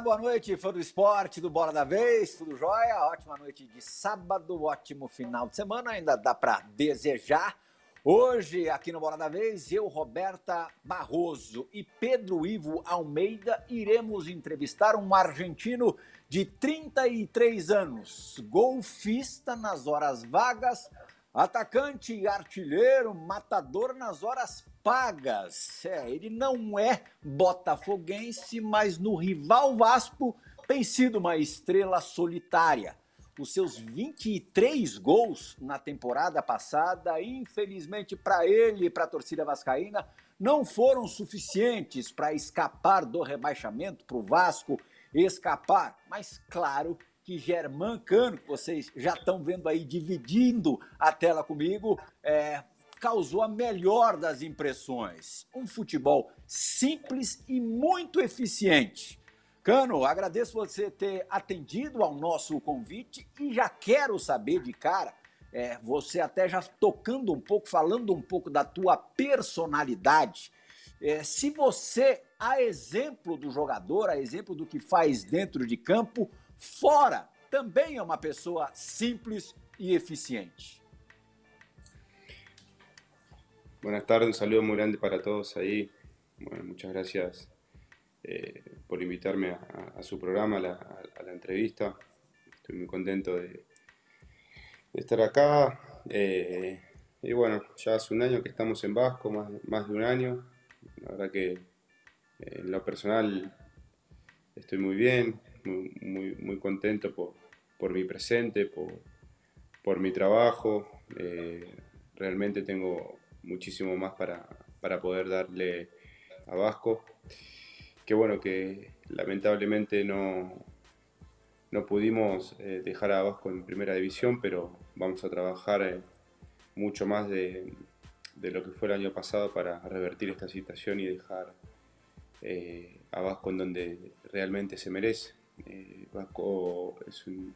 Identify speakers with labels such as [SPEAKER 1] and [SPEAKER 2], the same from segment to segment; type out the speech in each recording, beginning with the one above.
[SPEAKER 1] Boa noite, fã do esporte, do Bola da Vez, tudo jóia? Ótima noite de sábado, ótimo final de semana, ainda dá para desejar. Hoje, aqui no Bola da Vez, eu, Roberta Barroso e Pedro Ivo Almeida iremos entrevistar um argentino de 33 anos, golfista nas horas vagas, atacante artilheiro, matador nas horas pagas. É, ele não é botafoguense, mas no rival Vasco tem sido uma estrela solitária. Os seus 23 gols na temporada passada, infelizmente para ele e para a torcida vascaína, não foram suficientes para escapar do rebaixamento, para o Vasco escapar. Mas claro que Germán Cano, que vocês já estão vendo aí dividindo a tela comigo, é, causou a melhor das impressões. Um futebol simples e muito eficiente. Cano, agradeço você ter atendido ao nosso convite e já quero saber de cara, é, você até já tocando um pouco, falando um pouco da tua personalidade. É, se você, a exemplo do jogador, a exemplo do que faz dentro de campo, fora, também é uma pessoa simples e eficiente.
[SPEAKER 2] Buenas tardes, un saludo muy grande para todos ahí. Bueno, muchas gracias eh, por invitarme a, su programa, a la, entrevista. Estoy muy contento de, estar acá. Eh, y bueno, ya hace un año que estamos en Vasco, más, más de un año. La verdad que eh, en lo personal estoy muy bien, muy, muy, contento por, mi presente, por, por mi trabajo. realmente tengo muchísimo más para, poder darle a Vasco. Que bueno, que lamentablemente no, no pudimos eh, dejar a Vasco en primera división, pero vamos a trabajar eh, mucho más de, lo que fue el año pasado para revertir esta situación y dejar eh, a Vasco en donde realmente se merece. Vasco es un,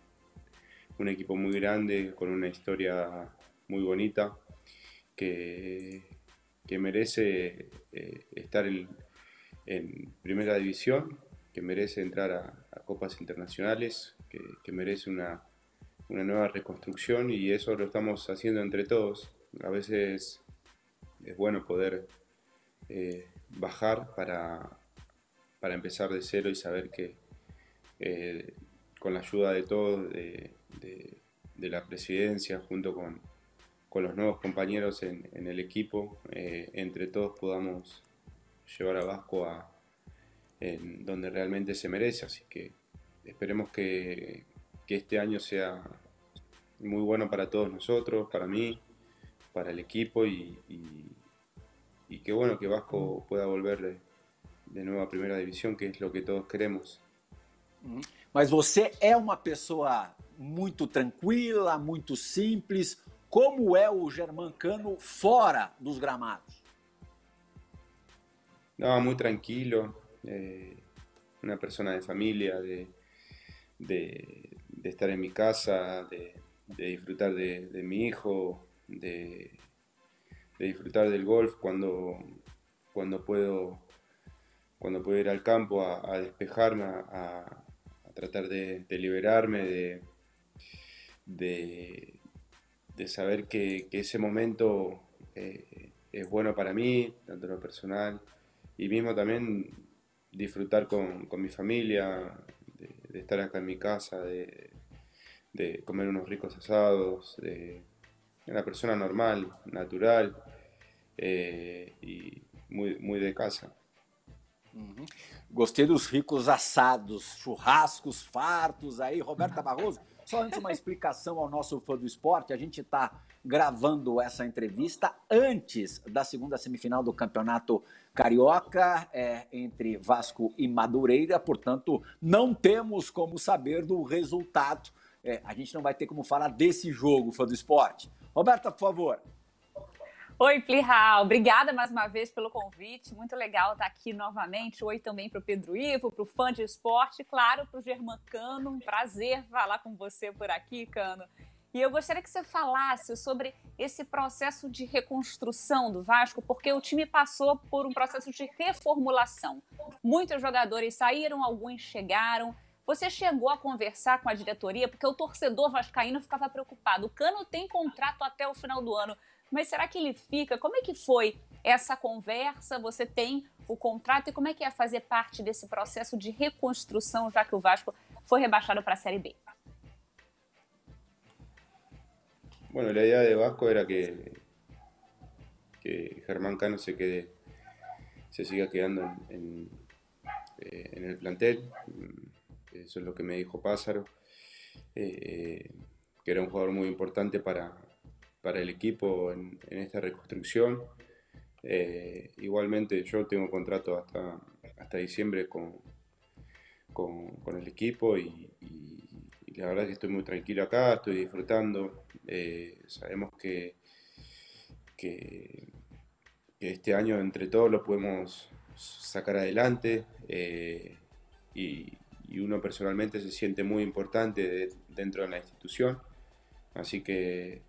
[SPEAKER 2] equipo muy grande, con una historia muy bonita, que, merece eh, estar en, primera división, que merece entrar a, copas internacionales, que, merece una, nueva reconstrucción y eso lo estamos haciendo entre todos. A veces es bueno poder eh, bajar para, para, empezar de cero y saber que eh, con la ayuda de todos, de la presidencia, junto con, con los nuevos compañeros en, el equipo, eh, entre todos podamos llevar a Vasco a donde realmente se merece. Así que esperemos que, este año sea muy bueno para todos nosotros, para mí, para el equipo y, y, que bueno que Vasco pueda volver de, de nuevo a Primera División, que es lo que todos queremos.
[SPEAKER 1] Mas você é uma pessoa muito tranquila, muito simples, como é o Germancano fora dos gramados?
[SPEAKER 2] No, muy tranquilo, eh, una persona de familia, de, de, de, estar en mi casa, de, de disfrutar de, de, mi hijo, de, disfrutar del golf cuando, cuando, puedo, cuando puedo ir al campo a, a despejarme, a, tratar de, liberarme, de, de saber que, ese momento eh, es bueno para mí, tanto lo personal, y mismo también disfrutar con, mi familia, de, estar acá en mi casa, de, comer unos ricos asados, de una persona normal, natural eh, y muy, muy de casa.
[SPEAKER 1] Uhum. Gostei dos ricos assados, churrascos fartos aí, Roberta Barroso. Só antes uma explicação ao nosso fã do esporte, a gente está gravando essa entrevista antes da segunda semifinal do Campeonato Carioca é, entre Vasco e Madureira, portanto não temos como saber do resultado. É, a gente não vai ter como falar desse jogo, fã do esporte. Roberta, por favor.
[SPEAKER 3] Oi, Plihal. Obrigada mais uma vez pelo convite. Muito legal estar aqui novamente. Oi também para o Pedro Ivo, para o fã de esporte, claro, para o Germán Cano. Um prazer falar com você por aqui, Cano. E eu gostaria que você falasse sobre esse processo de reconstrução do Vasco, porque o time passou por um processo de reformulação. Muitos jogadores saíram, alguns chegaram. Você chegou a conversar com a diretoria, porque o torcedor vascaíno ficava preocupado. O Cano tem contrato até o final do ano, mas será que ele fica? Como é que foi essa conversa? Você tem o contrato e como é que é fazer parte desse processo de reconstrução, já que o Vasco foi rebaixado para a Série B?
[SPEAKER 2] Bueno, la idea de Vasco era que, que Germán Cano se quede, se siga quedando en, eh, el plantel. Eso es lo que me dijo Pázaro, eh, que era un jugador muy importante para, el equipo en, esta reconstrucción. Eh, igualmente yo tengo contrato hasta, hasta diciembre con, con, el equipo y, la verdad es que estoy muy tranquilo acá, estoy disfrutando. Eh, sabemos que, que, este año entre todos lo podemos sacar adelante eh, y, uno personalmente se siente muy importante dentro de la institución. Así que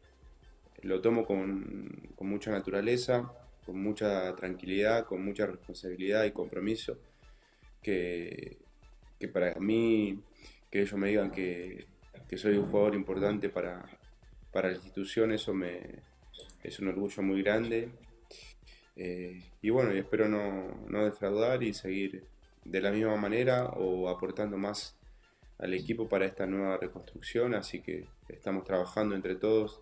[SPEAKER 2] lo tomo con, mucha naturaleza, con mucha tranquilidad, con mucha responsabilidad y compromiso que, para mí, que ellos me digan que, soy un jugador importante para, la institución, eso me, es un orgullo muy grande. Eh, y bueno, espero no, defraudar y seguir de la misma manera o aportando más al equipo para esta nueva reconstrucción. Así que estamos trabajando entre todos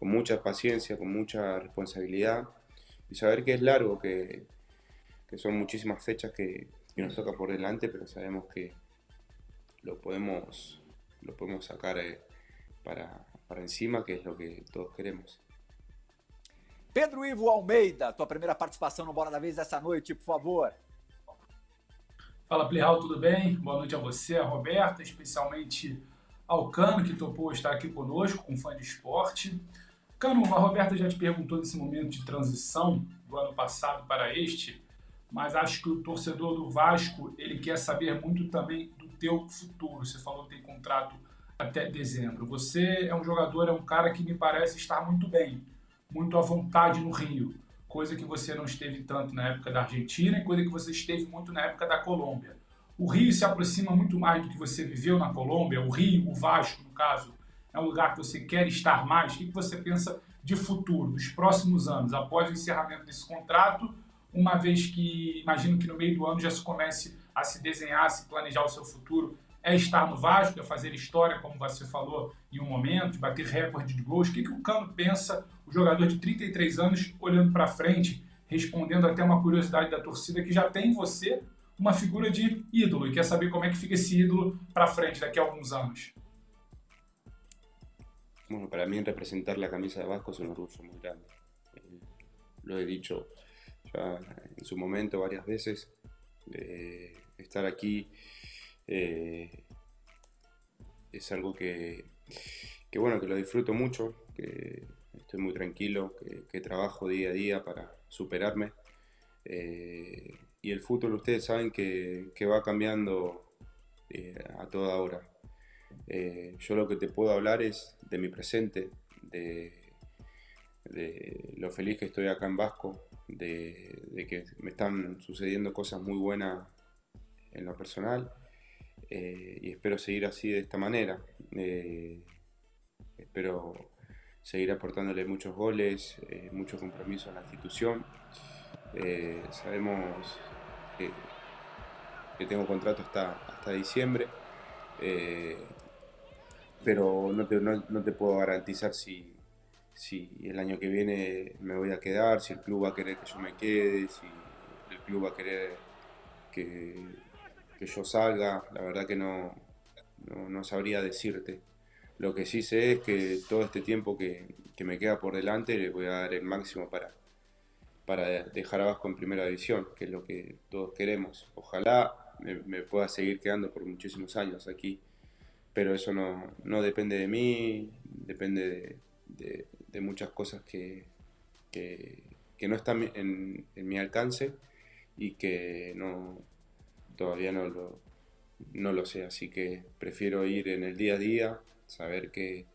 [SPEAKER 2] con mucha paciencia, con mucha responsabilidad y saber que es largo, que, son muchísimas fechas que, que nos toca por delante, pero sabemos que lo podemos, lo podemos sacar eh, para, para encima, que es lo que todos queremos.
[SPEAKER 1] Pedro Ivo Almeida, tua primeira participação no Bola da Vez dessa noite, por favor.
[SPEAKER 4] Fala, Plihal, tudo bem? Boa noite a você, a Roberta, especialmente ao Cano, que topou estar aqui conosco, com fã de esporte. Cano, a Roberta já te perguntou nesse momento de transição do ano passado para este, mas acho que o torcedor do Vasco ele quer saber muito também do teu futuro. Você falou que tem contrato até dezembro. Você é um jogador, é um cara que me parece estar muito bem, muito à vontade no Rio, coisa que você não esteve tanto na época da Argentina e coisa que você esteve muito na época da Colômbia. O Rio se aproxima muito mais do que você viveu na Colômbia. O Rio, o Vasco, no caso, é um lugar que você quer estar mais. O que você pensa de futuro, dos próximos anos, após o encerramento desse contrato? uma vez que imagino que no meio do ano já se comece a se desenhar, a se planejar o seu futuro, é estar no Vasco, é fazer história, como você falou em um momento, de bater recorde de gols. O que, que o Cano pensa, o jogador de 33 anos, olhando para frente, respondendo até uma curiosidade da torcida que já tem em você uma figura de ídolo e quer saber como é que fica esse ídolo para frente daqui a alguns anos?
[SPEAKER 2] Bueno, para mí representar la camisa de Vasco es un orgullo muy grande. Eh, lo he dicho ya en su momento varias veces. Eh, estar aquí eh, es algo que, bueno, que lo disfruto mucho, que estoy muy tranquilo, que, trabajo día a día para superarme. Y el fútbol ustedes saben que, va cambiando a toda hora. Yo lo que te puedo hablar es de mi presente, de, lo feliz que estoy acá en Vasco, de, que me están sucediendo cosas muy buenas en lo personal eh, y espero seguir así de esta manera. Eh, espero seguir aportándole muchos goles, eh, mucho compromiso a la institución. sabemos que, tengo contrato hasta diciembre, pero no no te puedo garantizar si, si el año que viene me voy a quedar, si el club va a querer que yo me quede, si el club va a querer que, que yo salga, la verdad que no, no, sabría decirte. Lo que sí sé es que todo este tiempo que, que, me queda por delante le voy a dar el máximo para, para dejar a Vasco en primera división, que es lo que todos queremos. Ojalá me, pueda seguir quedando por muchísimos años aquí, pero eso no, no depende de mí, depende de, muchas cosas que, que, no están en, mi alcance y que no, todavía no lo, no lo sé. Así que prefiero ir en el día a día, saber que,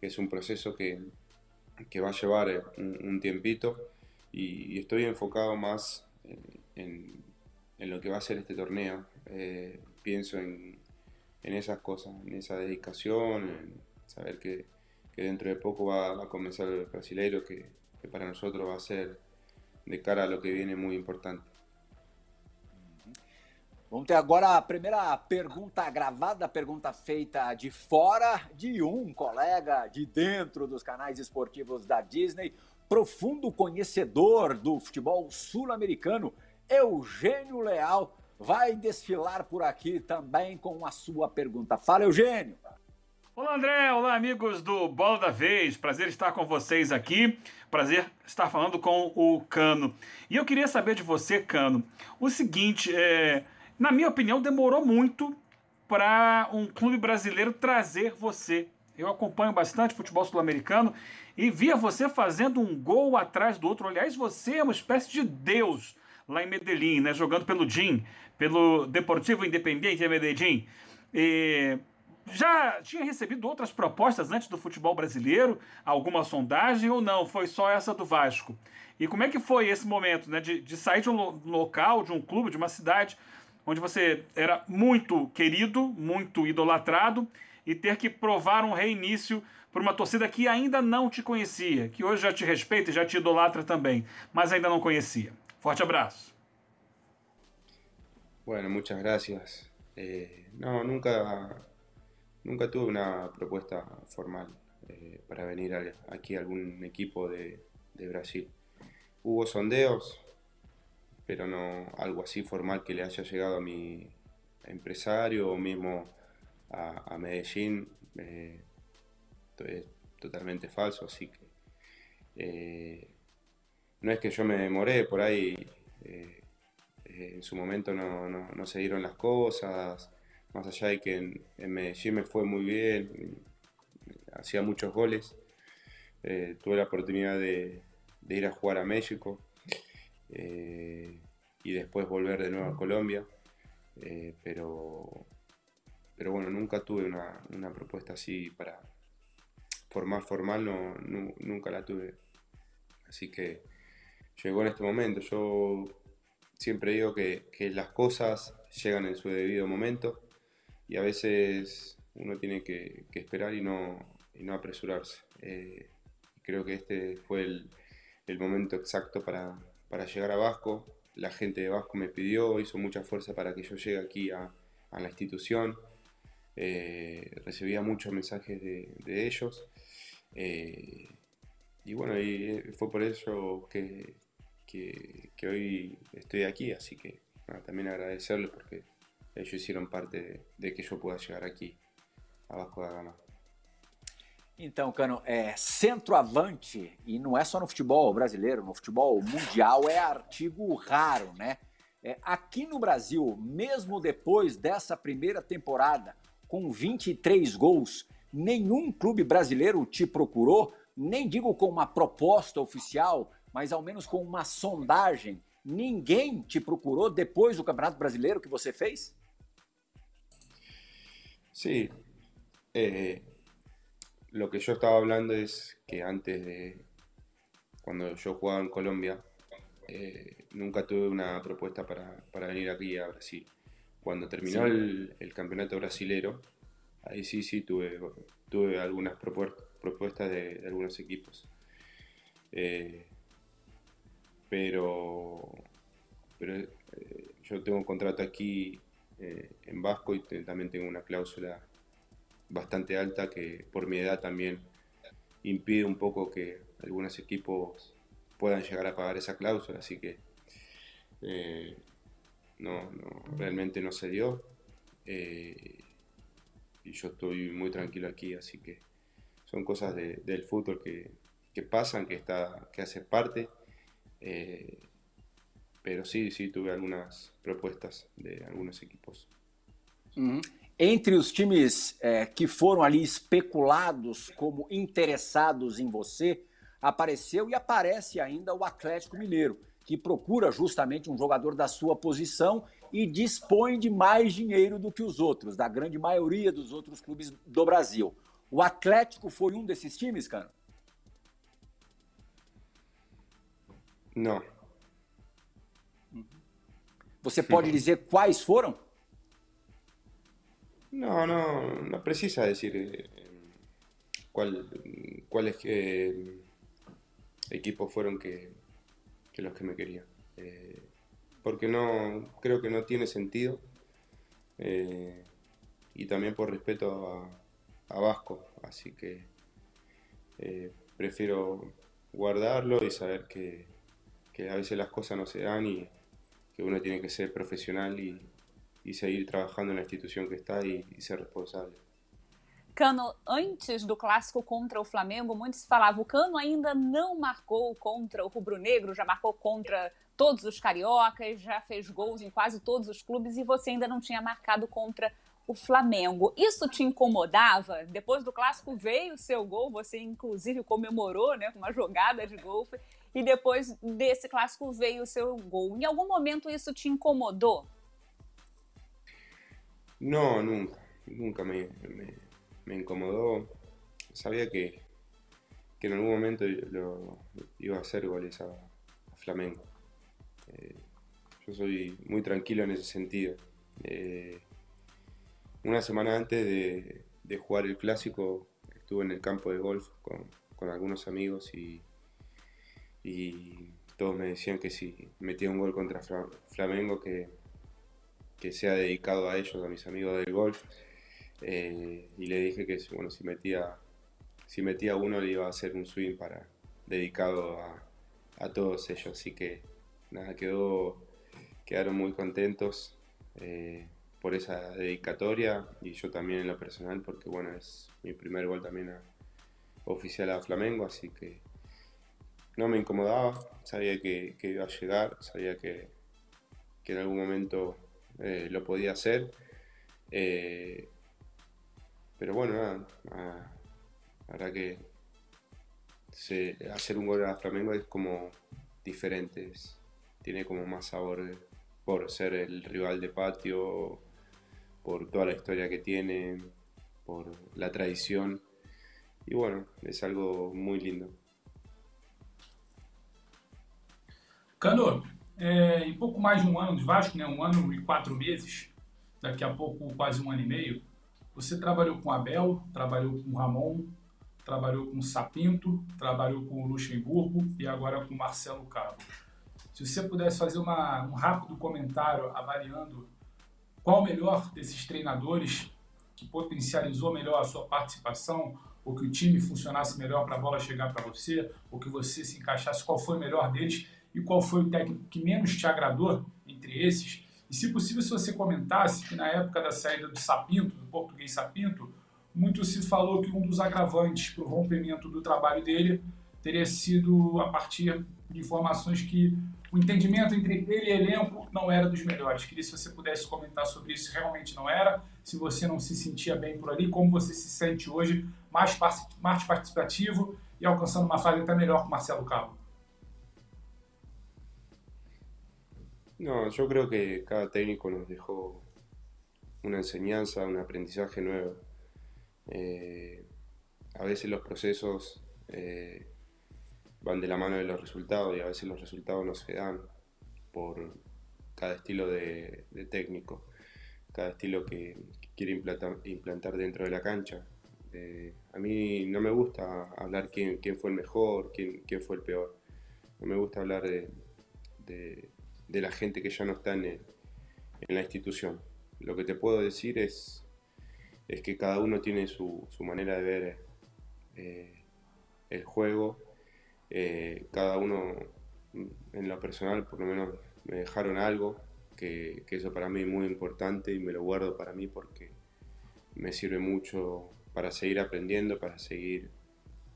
[SPEAKER 2] es un proceso que, que va a llevar un, tiempito y, estoy enfocado más en, en, lo que va a ser este torneo. pienso en, en, esas cosas, en esa dedicación, en saber que, que dentro de poco va, a comenzar el brasileiro, que, que para nosotros va a ser de cara a lo que viene muy importante.
[SPEAKER 1] Vamos ter agora a primeira pergunta gravada, pergunta feita de fora de um colega de dentro dos canais esportivos da Disney, profundo conhecedor do futebol sul-americano, Eugênio Leal, vai desfilar por aqui também com a sua pergunta. Fala, Eugênio.
[SPEAKER 5] Olá, André. Olá, amigos do Bola da Vez. Prazer estar com vocês aqui. Prazer estar falando com o Cano. E eu queria saber de você, Cano, o seguinte: é, na minha opinião, demorou muito para um clube brasileiro trazer você. Eu acompanho bastante futebol sul-americano e via você fazendo um gol atrás do outro. Aliás, você é uma espécie de deus lá em Medellín, né? jogando pelo DIN, pelo Deportivo Independiente de Medellín. E já tinha recebido outras propostas antes do futebol brasileiro? Alguma sondagem ou não? Foi só essa do Vasco? E como é que foi esse momento né, de, de sair de um local, de um clube, de uma cidade onde você era muito querido, muito idolatrado, e ter que provar um reinício para uma torcida que ainda não te conhecia, que hoje já te respeita e já te idolatra também, mas ainda não conhecia. Forte abraço.
[SPEAKER 2] Bueno, muchas gracias. Eh, no, nunca, nunca tuve una propuesta formal eh, para venir aquí a algún equipo de, de Brasil. Hubo sondeos, pero no algo así formal que le haya llegado a mi empresario o mismo a, Medellín. Eh, es totalmente falso, así que eh, no es que yo me demoré por ahí. Eh, en su momento no, se dieron las cosas, más allá de que en, Medellín me fue muy bien, hacía muchos goles, tuve la oportunidad de ir a jugar a México, eh, y después volver de nuevo a Colombia. Eh, pero, pero bueno, nunca tuve una, propuesta así para formar formal, no, nunca la tuve. Así que llegó en este momento. Yo siempre digo que, las cosas llegan en su debido momento y a veces uno tiene que, esperar y no, no apresurarse. Eh, creo que este fue el, el momento exacto para, para llegar a Vasco. La gente de Vasco me pidió, hizo mucha fuerza para que yo llegue aquí a, la institución. Eh, recibía muchos mensajes de, ellos. Eh, y bueno, y fue por eso que, que, hoy estoy aquí, así que también agradecerles porque ellos hicieron parte de, de que yo pueda llegar aquí a Vasco da Gama.
[SPEAKER 1] Então, Cano, é, centroavante, e não é só no futebol brasileiro, no futebol mundial é artigo raro, né? É, aqui no Brasil, mesmo depois dessa primeira temporada, com 23 gols, nenhum clube brasileiro te procurou, nem digo com uma proposta oficial, mas ao menos com uma sondagem. Ninguém te procurou depois do Campeonato Brasileiro que você fez?
[SPEAKER 2] Sim. Sí. Eh, Lo que yo estaba hablando es que antes de, cuando yo jugaba en Colombia, eh, nunca tuve una propuesta para, venir aquí a Brasil. Cuando terminó el, campeonato brasilero, ahí sí, sí tuve, tuve algunas propuestas de, algunos equipos. Eh, pero pero eh, yo tengo un contrato aquí en Vasco y también tengo una cláusula bastante alta que por mi edad también impide un poco que algunos equipos puedan llegar a pagar esa cláusula, así que eh, no, realmente no se dio. Eh, y yo estoy muy tranquilo aquí, así que son cosas del fútbol que, pasan, que, está, que hace parte. Eh, pero sí, sí tuve algunas propuestas de algunos equipos.
[SPEAKER 1] Entre os times é, que foram ali especulados como interessados em você, apareceu e aparece ainda o Atlético Mineiro, que procura justamente um jogador da sua posição e dispõe de mais dinheiro do que os outros, da grande maioria dos outros clubes do Brasil. O Atlético foi um desses times, cara?
[SPEAKER 2] Não.
[SPEAKER 1] Você pode dizer quais foram?
[SPEAKER 2] No, no, no precisa decir eh, cuál, cuáles eh, equipos fueron que, que los que me quería. Eh, porque no, creo que no tiene sentido. eh, y también por respeto a, a Vasco. Así que eh, prefiero guardarlo y saber que, que a veces las cosas no se dan y que uno tiene que ser profesional y, y seguir trabajando en la institución que está y, y ser responsable.
[SPEAKER 3] Cano, antes do clássico contra o Flamengo, muitos falavam o Cano ainda não marcou contra o Rubro Negro, já marcou contra todos os cariocas, já fez gols em quase todos os clubes e você ainda não tinha marcado contra o Flamengo. Isso te incomodava? Depois do clássico veio o seu gol, você inclusive comemorou, né, uma jogada de golfe, e depois desse clássico veio o seu gol. Em algum momento isso te incomodou?
[SPEAKER 2] No, nunca, nunca me, me- me incomodó. Que, que en algún momento lo, iba a hacer goles a, a Flamengo. Eh, yo soy muy tranquilo en ese sentido. Eh, una semana antes de, jugar el clásico estuve en el campo de golf con, algunos amigos y, todos me decían que si metía un gol contra Flamengo que, que sea dedicado a ellos, a mis amigos del golf. Eh, y le dije que bueno, si metía si metía uno le iba a hacer un swing para dedicado a, a todos ellos. Así que nada, quedó, quedaron muy contentos eh, por esa dedicatoria y yo también en lo personal porque bueno, es mi primer gol también a- oficial a Flamengo, así que no me incomodaba, sabía que, iba a llegar, sabía que, que en algún momento eh, lo podía hacer. Eh, pero bueno, nada, la que hacer un gol a Flamengo es como diferente, tiene como más sabor por ser el rival de patio, por toda la historia que tiene, por la tradición. Y bueno, es algo muy lindo.
[SPEAKER 4] Cano, é, em pouco mais de um ano de Vasco, né, um ano e quatro meses, daqui a pouco quase um ano e meio, você trabalhou com Abel, trabalhou com Ramon, trabalhou com Sapinto, trabalhou com Luxemburgo e agora com Marcelo Cabo. Se você pudesse fazer uma- um rápido comentário avaliando qual o melhor desses treinadores que potencializou melhor a sua participação, ou que o time funcionasse melhor para a bola chegar para você, ou que você se encaixasse, qual foi o melhor deles? E qual foi o técnico que menos te agradou entre esses. E se possível, se você comentasse que na época da saída do Sapinto, do português Sapinto, muito se falou que um dos agravantes para o rompimento do trabalho dele teria sido a partir de informações que o entendimento entre ele e elenco não era dos melhores. Queria se você pudesse comentar sobre isso, realmente não era, se você não se sentia bem por ali, como você se sente hoje, mais, mais participativo e alcançando uma fase até melhor com Marcelo Cabo.
[SPEAKER 2] No, yo creo que cada técnico nos dejó una enseñanza, un aprendizaje nuevo. Eh, a veces los eh, van de la mano de los resultados y a veces los resultados no se dan por cada estilo de, técnico, cada estilo que, quiere implantar, dentro de la cancha. Eh, a mí no me gusta hablar quién, quién fue el mejor, quién, fue el peor. No me gusta hablar de, la gente que ya no está en, la institución. Lo que te puedo decir es, que cada uno tiene su, su manera de ver eh, el juego. Eh, cada uno, en lo personal, por lo menos me dejaron algo, que, eso para mí es muy importante y me lo guardo para mí porque me sirve mucho para seguir aprendiendo, para seguir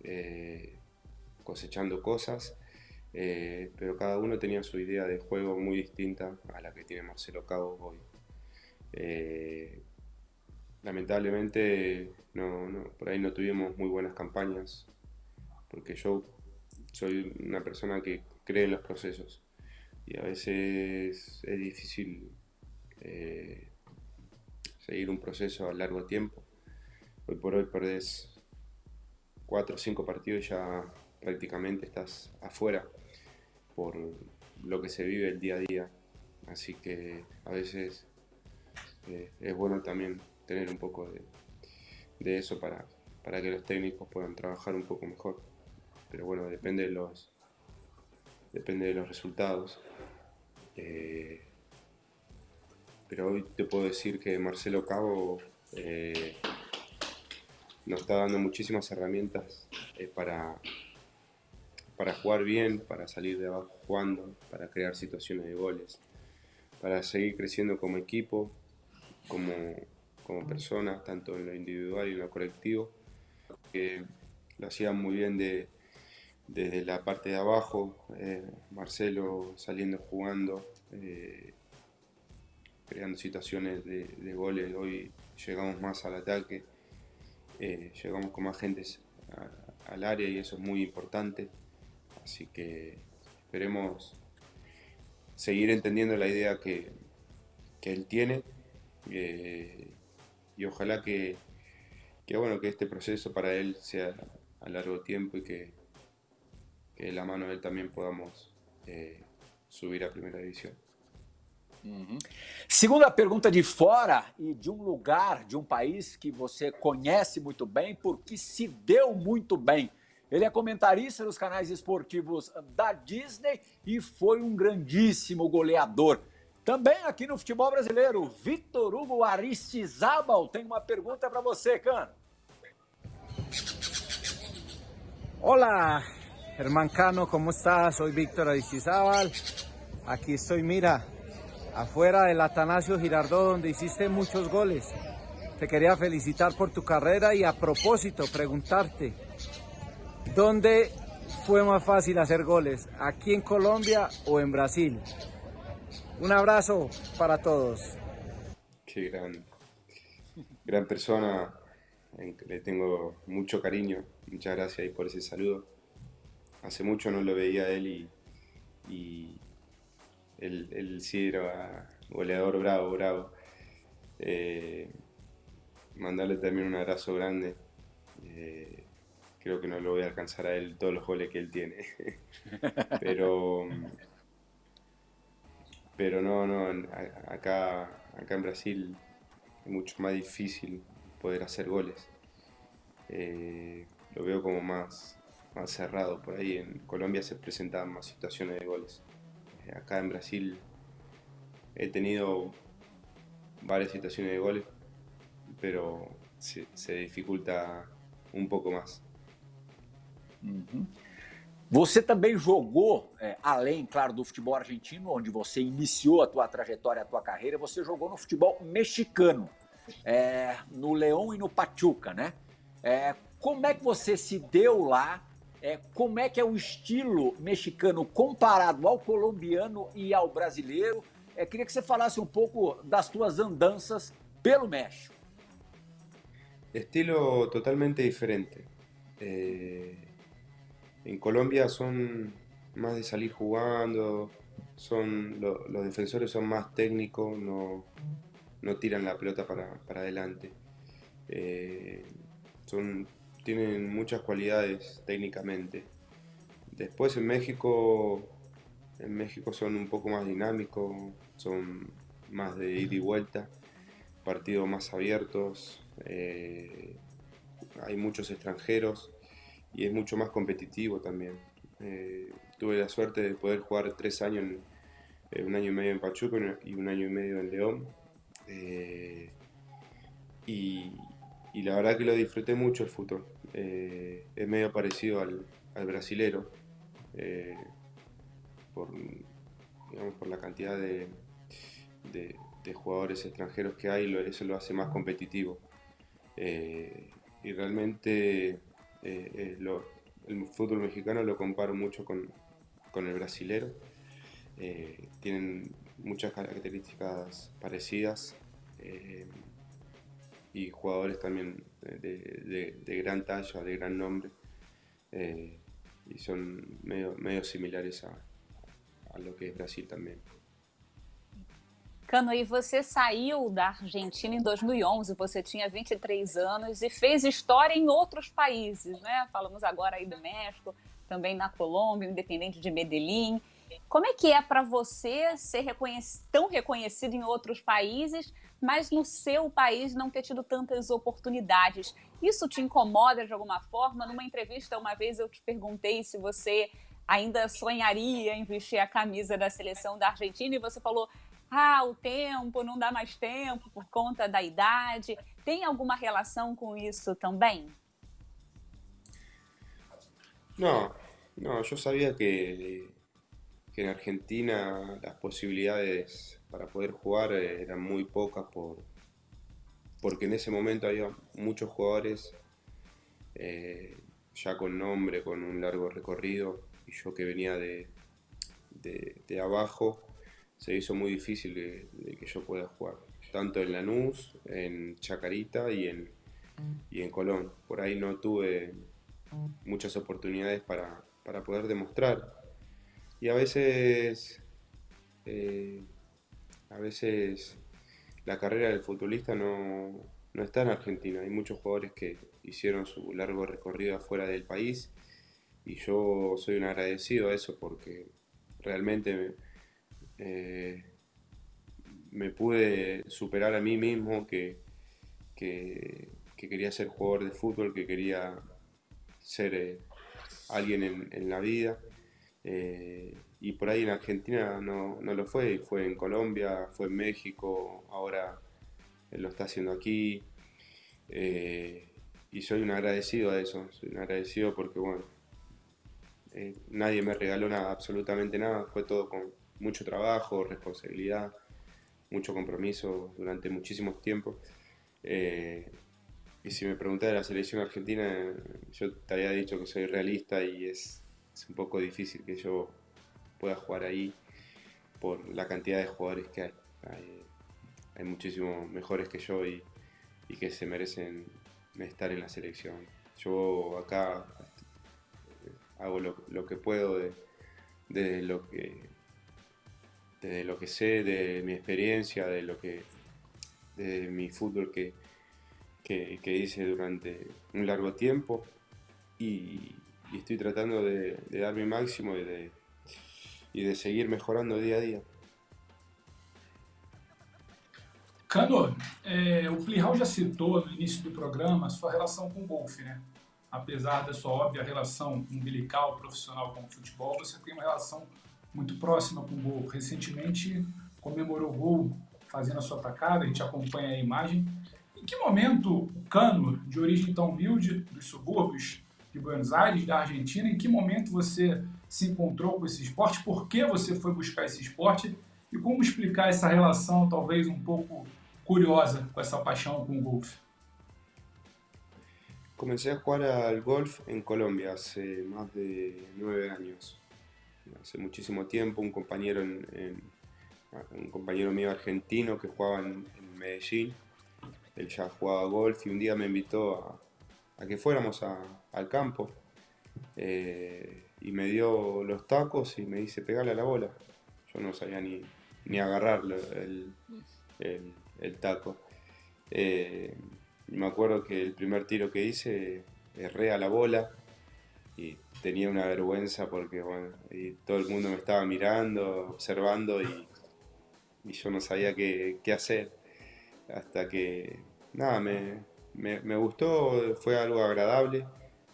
[SPEAKER 2] eh, cosechando cosas. Eh, pero cada uno tenía su idea de juego muy distinta a la que tiene Marcelo Cabo hoy. Lamentablemente, por ahí no tuvimos muy buenas campañas, porque yo soy una persona que cree en los procesos y a veces es difícil eh, seguir un proceso a largo tiempo. Hoy por hoy perdés cuatro o cinco partidos ya prácticamente estás afuera por lo que se vive el día a día. Así que a veces eh, es bueno también tener un poco de, eso para, para que los técnicos puedan trabajar un poco mejor. Pero bueno, depende de los, depende de los resultados. Eh, pero hoy te puedo decir que Marcelo Cabo eh, nos está dando muchísimas herramientas para, para jugar bien, para salir de abajo jugando, para crear situaciones de goles, para seguir creciendo como equipo, como, como persona, tanto en lo individual y en lo colectivo, que lo hacían muy bien de, desde la parte de abajo, eh, Marcelo saliendo jugando, eh, creando situaciones de, goles, hoy llegamos más al ataque, eh, llegamos con más gente al área y eso es muy importante. Así que esperemos seguir entendiendo la idea que, él tiene y ojalá que, bueno, que este proceso para él sea a largo tiempo y que, de la mano de él también podamos eh, subir a primera división.
[SPEAKER 1] Segunda pergunta de fora e de um lugar, de um país que você conhece muito bem, porque se deu muito bem Ele é comentarista dos canais esportivos da Disney e foi um grandíssimo goleador. Também aqui no futebol brasileiro, Vitor Hugo Aristizábal tem uma pergunta para você, Cano.
[SPEAKER 6] Hola, hermano ¿cómo estás? Soy Víctor Aristizábal. Aquí estoy, mira, afuera del Atanasio Girardot, donde hiciste muchos goles. Te quería felicitar por tu carrera y a propósito, preguntarte, ¿Dónde fue más fácil hacer goles? ¿Aquí en Colombia o en Brasil? Un abrazo para todos.
[SPEAKER 2] Qué gran, gran persona, le tengo mucho cariño, muchas gracias por ese saludo. Hace mucho no lo veía a él y, y él, era goleador bravo, bravo. Eh, mandarle también un abrazo grande. Eh, creo que no lo voy a alcanzar a él todos los goles que él tiene. pero, pero no, no, acá, acá en Brasil es mucho más difícil poder hacer goles. Eh, lo veo como más, más cerrado. Por ahí en Colombia se presentan más situaciones de goles. Eh, acá en Brasil he tenido varias situaciones de goles, pero se, se dificulta un poco más.
[SPEAKER 1] Uhum. Você também jogou, é, além, claro, do futebol argentino, onde você iniciou a tua trajetória, a tua carreira, você jogou no futebol mexicano, é, no Leão e no Pachuca, né? É, como é que você se deu lá? É, como é que é o estilo mexicano comparado ao colombiano e ao brasileiro? É, queria que você falasse um pouco das tuas andanças pelo México.
[SPEAKER 2] Estilo totalmente diferente. Eh, En Colombia más de salir jugando, son los defensores son más técnicos, no, tiran la pelota para, adelante. Eh, son, tienen muchas cualidades técnicamente. Después en México, en México son un poco más dinámicos, son más de ida y vuelta, partidos más abiertos, eh, hay muchos extranjeros y es mucho más competitivo también. Eh, tuve la suerte de poder jugar tres años, eh, un año y medio en Pachuca y un año y medio en León. Eh, y, la verdad que lo disfruté mucho el fútbol. es medio parecido al, al brasilero, por, por la cantidad de, de, jugadores extranjeros que hay, eso lo hace más competitivo. y realmente eh, eh, el fútbol mexicano lo comparo mucho con, el brasilero. Eh, tienen muchas características parecidas y jugadores también de, gran talla, de gran nombre. y son medio, medio similares a, a lo que es Brasil también.
[SPEAKER 3] Cano, e você saiu da Argentina em 2011, você tinha 23 anos e fez história em outros países, né? Falamos agora aí do México, também na Colômbia, Independente de Medellín. Como é que é para você ser reconhec tão reconhecido em outros países, mas no seu país não ter tido tantas oportunidades? Isso te incomoda de alguma forma? Numa entrevista, uma vez eu te perguntei se você ainda sonharia em vestir a camisa da seleção da Argentina e você falou: ah, o tempo, não dá mais tempo por conta da idade. Tem alguma relação com isso também?
[SPEAKER 2] No, no, yo sabía que, que, en Argentina las posibilidades para poder jugar eran muy pocas por, porque en ese momento había muchos jugadores eh, ya con nombre, con un largo recorrido, y yo que venía de, de, abajo, se hizo muy difícil de, que yo pueda jugar, tanto en Lanús, en Chacarita y en, y en Colón. Por ahí no tuve muchas oportunidades para, poder demostrar. Y a veces, eh, a veces la carrera del futbolista no, no está en Argentina. Hay muchos jugadores que hicieron su largo recorrido afuera del país y yo soy un agradecido a eso porque realmente eh, me pude superar a mí mismo que, que, quería ser jugador de fútbol, que quería ser eh, alguien en, la vida. Eh, y por ahí en Argentina no, no, lo fue, fue en Colombia, fue en México, ahora lo está haciendo aquí. y soy un agradecido a eso, soy un agradecido porque, bueno, nadie me regaló nada, absolutamente nada, fue todo con, mucho trabajo, responsabilidad, mucho compromiso durante muchísimos tiempos. Eh, y si me preguntas de la selección argentina, yo te había dicho que soy realista y es, un poco difícil que yo pueda jugar ahí por la cantidad de jugadores que hay. Hay, muchísimos mejores que yo y, que se merecen estar en la selección. Yo acá hago lo, que puedo de, de lo que de lo que sé, de mi experiencia, de lo que de mi fútbol que, que, hice durante un largo tiempo y, estoy tratando de, dar mi máximo y de, y de seguir mejorando día a día.
[SPEAKER 4] Cano, é, o Plihal já citou no início do programa sua relação com o golfe, né? Apesar da sua óbvia relação umbilical profissional com o futebol, você tem uma relação muito próxima com o gol. Recentemente comemorou o gol fazendo a sua atacada, a gente acompanha a imagem. Em que momento o Cano, de origem tão humilde, dos subúrbios de Buenos Aires, da Argentina, em que momento você se encontrou com esse esporte? Por que você foi buscar esse esporte? E como explicar essa relação, talvez um pouco curiosa, com essa paixão com o golfe?
[SPEAKER 2] Comecei a jugar al golf en Colombia hace más de nueve años. hace muchísimo tiempo, un compañero, un compañero mío argentino que jugaba en, Medellín, él ya jugaba golf y un día me invitó a, que fuéramos al campo eh, y me dio los tacos y me dice pegale a la bola. Yo no sabía ni, ni agarrar el, el, taco. Eh, me acuerdo que el primer tiro que hice erré a la bola y tenía una vergüenza porque y todo el mundo me estaba mirando, observando y, yo no sabía qué, hacer. Hasta que, nada, me, me, gustó, fue algo agradable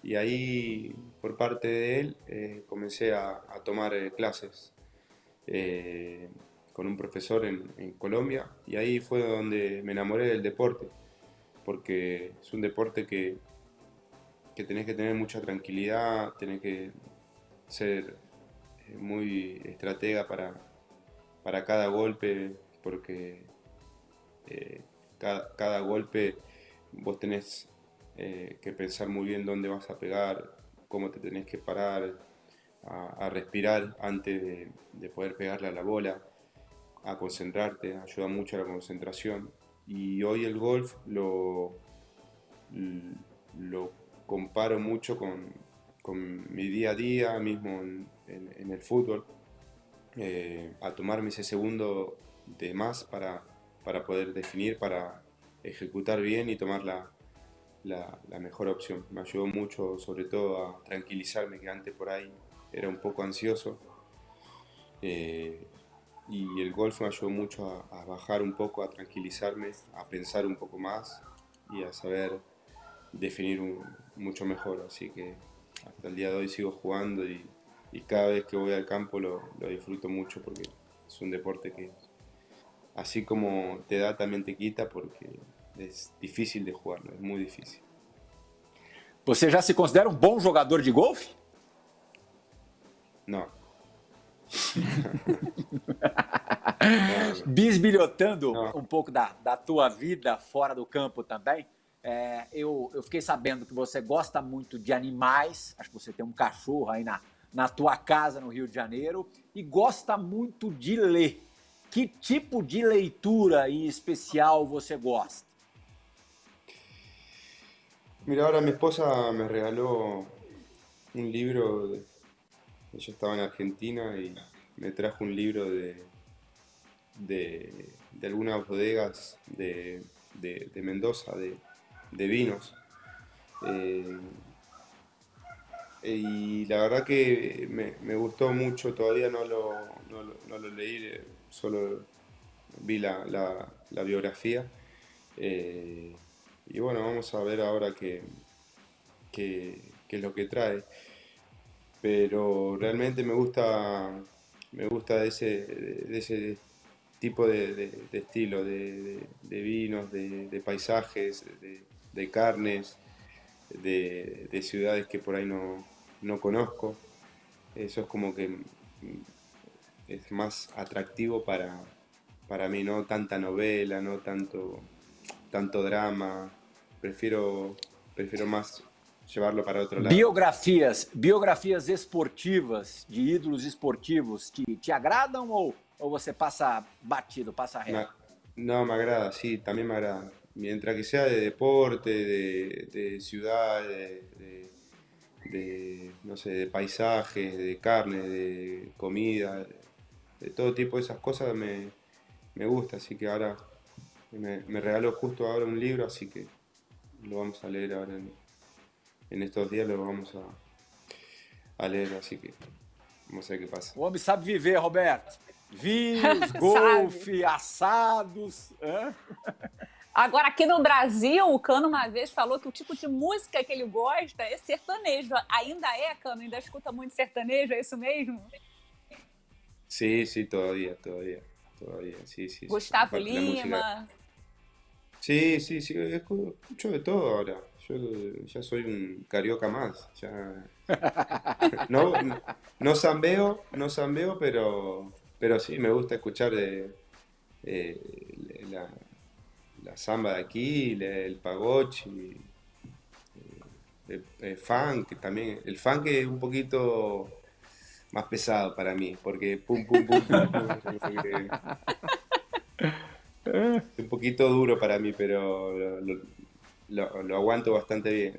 [SPEAKER 2] y ahí por parte de él eh, comencé a, tomar eh, clases eh, con un profesor en, Colombia y ahí fue donde me enamoré del deporte porque es un deporte que que tenés que tener mucha tranquilidad, tenés que ser muy estratega para, para cada golpe, porque eh, cada, golpe vos tenés que pensar muy bien dónde vas a pegar, cómo te tenés que parar, a, respirar antes de, de, poder pegarle a la bola, a concentrarte, ayuda mucho a la concentración. Y hoy el golf lo, lo comparo mucho con, mi día a día, mismo en, el fútbol, eh, a tomarme ese segundo de más para, para poder definir, para ejecutar bien y tomar la, la, mejor opción. Me ayudó mucho, sobre todo, a tranquilizarme, que antes por ahí era un poco ansioso. Eh, y el golf me ayudó mucho a, bajar un poco, a tranquilizarme, a pensar un poco más y a saber definir mucho mejor. Así que hasta el día de hoy sigo jugando y, cada vez que voy al campo lo, lo disfruto mucho porque es un deporte que así como te da también te quita porque es difícil de jugarlo, es muy difícil.
[SPEAKER 1] ¿Você já se considera um bom jogador de golfe?
[SPEAKER 2] Não.
[SPEAKER 1] Bisbilhotando Não. um pouco da, da tua vida fora do campo também, é, eu, eu fiquei sabendo que você gosta muito de animais, acho que você tem um cachorro aí na, na tua casa no Rio de Janeiro, e gosta muito de ler. Que tipo de leitura em especial você gosta?
[SPEAKER 2] Mira, ahora mi esposa me regaló un libro, ella estaba en Argentina y me trajo un libro de, de, algunas bodegas de, Mendoza, de, vinos. Eh, y la verdad que me, gustó mucho, todavía no lo, no lo, leí, solo vi la, biografía. Eh, y bueno, vamos a ver ahora qué, qué, es lo que trae. Pero realmente me gusta, me gusta ese, ese tipo de, estilo, de, vinos, de, paisajes, de, carnes, de, ciudades que por ahí no, no conozco. Eso es como que es más atractivo para, para mí, no tanta novela, no tanto tanto drama. Prefiro, prefiro mais llevarlo para outro lado.
[SPEAKER 1] Biografias, biografias esportivas de ídolos esportivos te, te agradam ou, ou você passa batido, passa reto?
[SPEAKER 2] No, me agrada, sí, también me agrada. Mientras que sea de deporte, de, de ciudad, de, de, de, no sé, de paisajes, de carne, de comida, de todo tipo de esas cosas me, me gusta, así que ahora me, regaló justo ahora un libro, así que lo vamos a leer ahora en, estos días, lo vamos a, leer, así que vamos a ver qué pasa.
[SPEAKER 1] O homem sabe viver, Roberto. Vinhos, golfe, assados.
[SPEAKER 3] Agora, aqui no Brasil, o Cano uma vez falou que o tipo de música que ele gosta é sertanejo. Ainda é, Cano? Ainda escuta muito sertanejo, é isso mesmo?
[SPEAKER 2] Sim, sim, todavía, todavía. todavía. Sí, sí,
[SPEAKER 3] Gustavo Lima.
[SPEAKER 2] Sí, sí, sí, escucho de todo ahora. Yo ya soy un carioca más. Ya... No, no, zambeo, no zambeo, pero, pero sí, me gusta escuchar de, eh, la, la, samba de aquí, el pagochi, eh, el, funk también. El funk es un poquito más pesado para mí, porque pum, pum, pum, pum, pum un poquito duro para mí, pero lo, lo, lo aguanto bastante bien.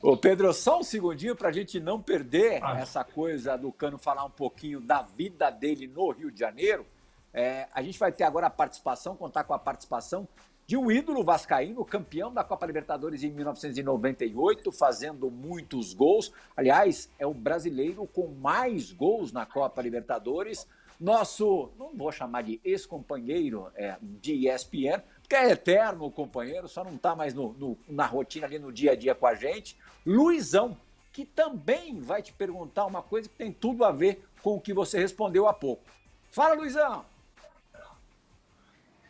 [SPEAKER 1] Ô Pedro, só um segundinho para a gente não perder ah. essa coisa do Cano falar um pouquinho da vida dele no Rio de Janeiro. É, a gente vai ter agora a participação, contar com a participação de um ídolo vascaíno, campeão da Copa Libertadores em 1998, fazendo muitos gols. Aliás, é o brasileiro com mais gols na Copa Libertadores nosso, não vou chamar de ex-companheiro é, de ESPN, porque é eterno companheiro, só não está mais no, no, na rotina ali no dia a dia com a gente, Luizão, que também vai te perguntar uma coisa que tem tudo a ver com o que você respondeu há pouco. Fala, Luizão!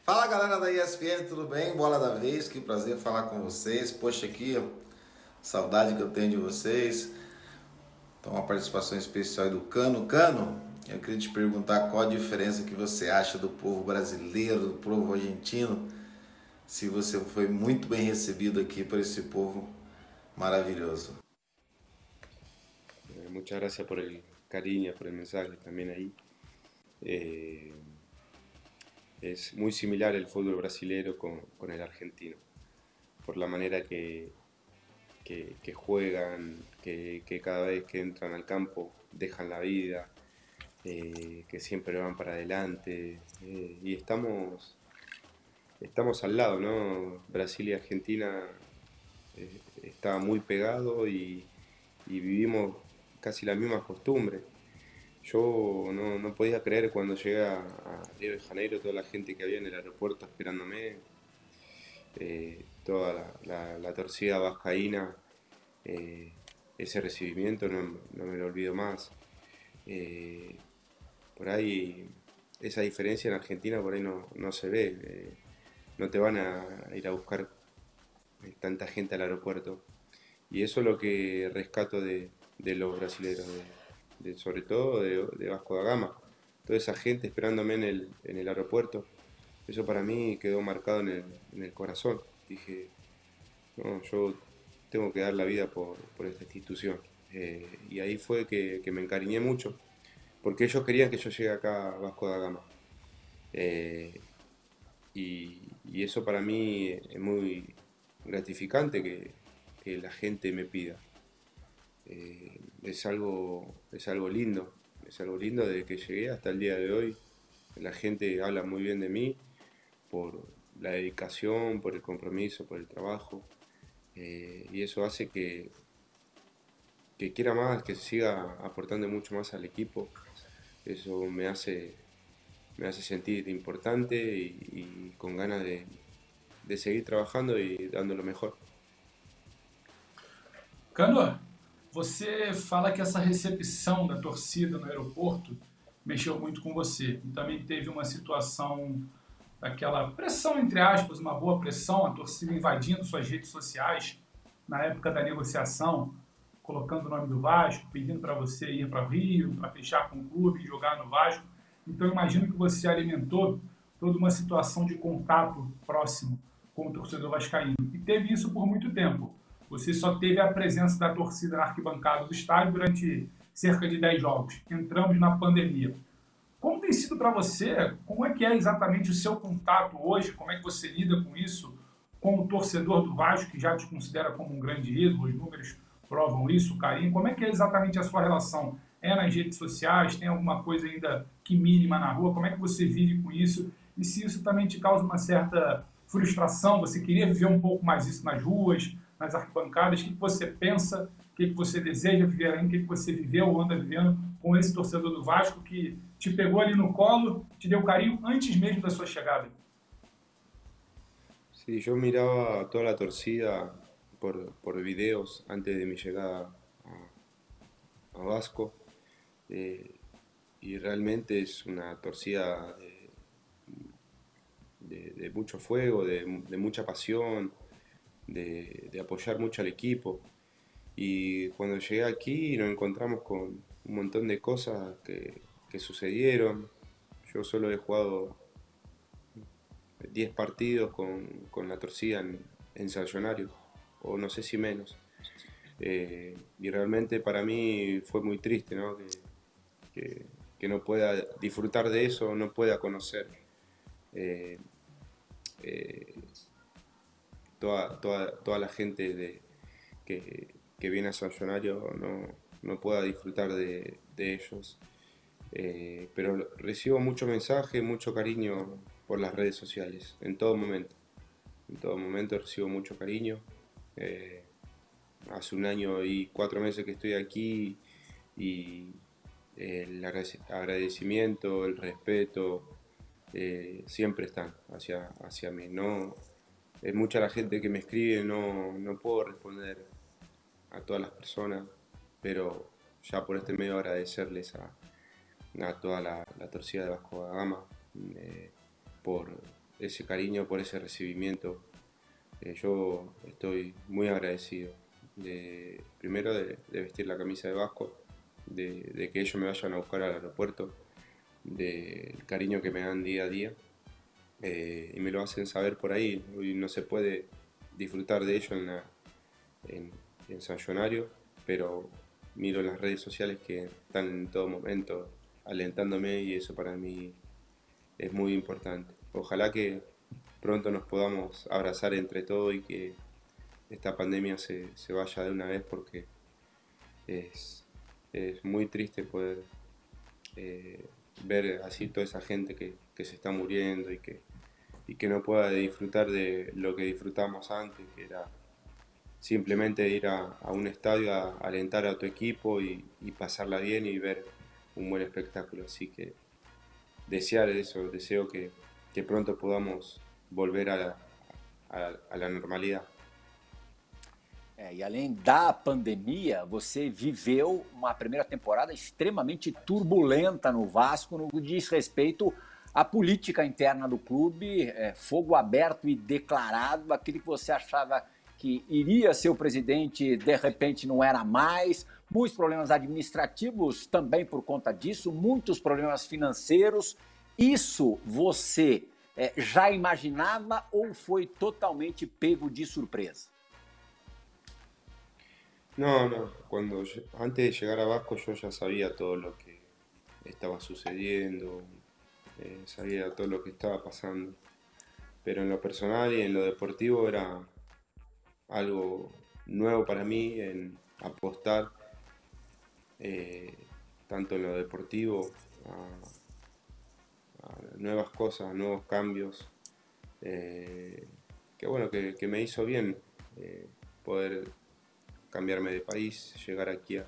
[SPEAKER 7] Fala galera da ESPN, tudo bem? Bola da vez, que prazer falar com vocês. Poxa, aqui, saudade que eu tenho de vocês. Então, uma participação especial do Cano. Cano, eu queria te perguntar qual a diferença que você acha do povo brasileiro, do povo argentino, se você foi muito bem recebido aqui por esse povo maravilhoso.
[SPEAKER 2] Eh, muchas gracias por el cariño, por el mensaje también ahí. Eh, es muy similar el fútbol brasileño con, con el argentino, por la manera que, que, juegan, que, que, cada vez que entran al campo dejan la vida, eh, que siempre van para adelante. eh, y estamos, estamos al lado, ¿no? Brasil y Argentina eh, está muy pegado y, y vivimos casi las mismas costumbres. Yo no, no podía creer cuando llegué a, a Río de Janeiro, toda la gente que había en el aeropuerto esperándome, eh, toda la, la- torcida vascaína, eh, ese recibimiento no, no me lo olvido más. Eh, por ahí, esa diferencia en Argentina por ahí no, no se ve. no te van a ir a buscar tanta gente al aeropuerto. Y eso es lo que rescato de, de los brasileños, de- de- sobre todo de, Vasco da Gama. Toda esa gente esperándome en el, en el aeropuerto. Eso para mí quedó marcado en el, en el corazón. Dije, no, yo tengo que dar la vida por, por esta institución. Eh, y ahí fue que, que me encariñé mucho, porque ellos querían que yo llegue acá a Vasco da Gama. Eh, y, y eso para mí es muy gratificante que, que la gente me pida. Eh, es, algo, es algo lindo, es algo lindo desde que llegué hasta el día de hoy. La gente habla muy bien de mí por la dedicación, por el compromiso, por el trabajo. Eh, y eso hace que, que quiera más, que siga aportando mucho más al equipo. Eso me hace, me hace sentir importante y, con ganas de, de seguir trabajando y dando lo mejor.
[SPEAKER 4] Cano, você fala que essa recepção da torcida no aeroporto mexeu muito com você. E também teve uma situação daquela pressão, entre aspas, uma boa pressão, a torcida invadindo suas redes sociais na época da negociação, colocando o nome do Vasco, pedindo para você ir para o Rio, para fechar com o clube, jogar no Vasco. Então imagino que você alimentou toda uma situação de contato próximo com o torcedor vascaíno. E teve isso por muito tempo. Você só teve a presença da torcida na arquibancada do estádio durante cerca de 10 jogos. Entramos na pandemia. Como tem sido para você? Como é que é exatamente o seu contato hoje? Como é que você lida com isso? Com o torcedor do Vasco, que já te considera como um grande ídolo, os números provam isso, o carinho. Como é que é exatamente a sua relação? É nas redes sociais? Tem alguma coisa ainda que mínima na rua? Como é que você vive com isso? E se isso também te causa uma certa frustração? Você queria viver um pouco mais isso nas ruas, nas arquibancadas? O que você pensa? O que você deseja viver ainda? O que você viveu ou anda vivendo com esse torcedor do Vasco que te pegou ali no colo, te deu carinho antes mesmo da sua chegada?
[SPEAKER 2] Sí, yo miraba toda la torcida por, por videos antes de mi llegada a, a Vasco eh, realmente es una torcida de, de- de de, de mucha pasión, de, de apoyar mucho al equipo. Y cuando llegué aquí nos encontramos con un montón de cosas que, que sucedieron. Yo solo he jugado 10 partidos con, con la torcida en, en Sallonario, o no sé si menos. Eh, y realmente para mí fue muy triste ¿no? que, que- no pueda disfrutar de eso, no pueda conocer eh, eh, toda, toda, toda la gente de, que, que viene a Sallonario, no, no pueda disfrutar de, de ellos. Eh, pero recibo mucho mensaje, mucho cariño por las redes sociales, en todo momento. En todo momento recibo mucho cariño. Eh, hace un año y cuatro meses que estoy aquí y el agradec- agradecimiento, el respeto, eh, siempre están hacia, hacia mí. No, es mucha la gente que me escribe, no, no puedo responder a todas las personas, pero ya por este medio agradecerles a, a toda la, torcida de Vasco da Gama eh, por ese cariño, por ese recibimiento. Eh, yo estoy muy agradecido, de, primero de, de vestir la camisa de Vasco, de, de que ellos me vayan a buscar al aeropuerto, del cariño que me dan día a día eh, y me lo hacen saber por ahí. Hoy no se puede disfrutar de ello en, la- en, en pero miro las redes sociales que están en todo momento alentándome y eso para mí es muy importante. Ojalá que pronto nos podamos abrazar entre todos y que esta pandemia se, se vaya de una vez porque es, es muy triste poder eh, ver así toda esa gente que, que, se está muriendo y que, y que no pueda disfrutar de lo que disfrutamos antes, que era simplemente ir a, un estadio a, alentar a tu equipo y, pasarla bien y ver un buen espectáculo. Así que desear eso, deseo que, que pronto podamos volver a la, a, a la normalidad.
[SPEAKER 1] É, e além da pandemia, você viveu uma primeira temporada extremamente turbulenta no Vasco no que diz respeito à política interna do clube, é, fogo aberto e declarado, aquele que você achava que iria ser o presidente, de repente não era mais, muitos problemas administrativos também por conta disso, muitos problemas financeiros. Isso você é, já imaginava ou foi totalmente pego de surpresa?
[SPEAKER 2] Cuando yo, antes de llegar a Vasco yo ya sabía todo lo que estaba sucediendo, eh, sabía todo lo que estaba pasando, pero en lo personal y en lo deportivo era algo nuevo para mí en apostar eh, tanto en lo deportivo a, nuevas cosas, a nuevos cambios, eh, que bueno, que, me hizo bien eh, poder cambiarme de país, llegar aquí a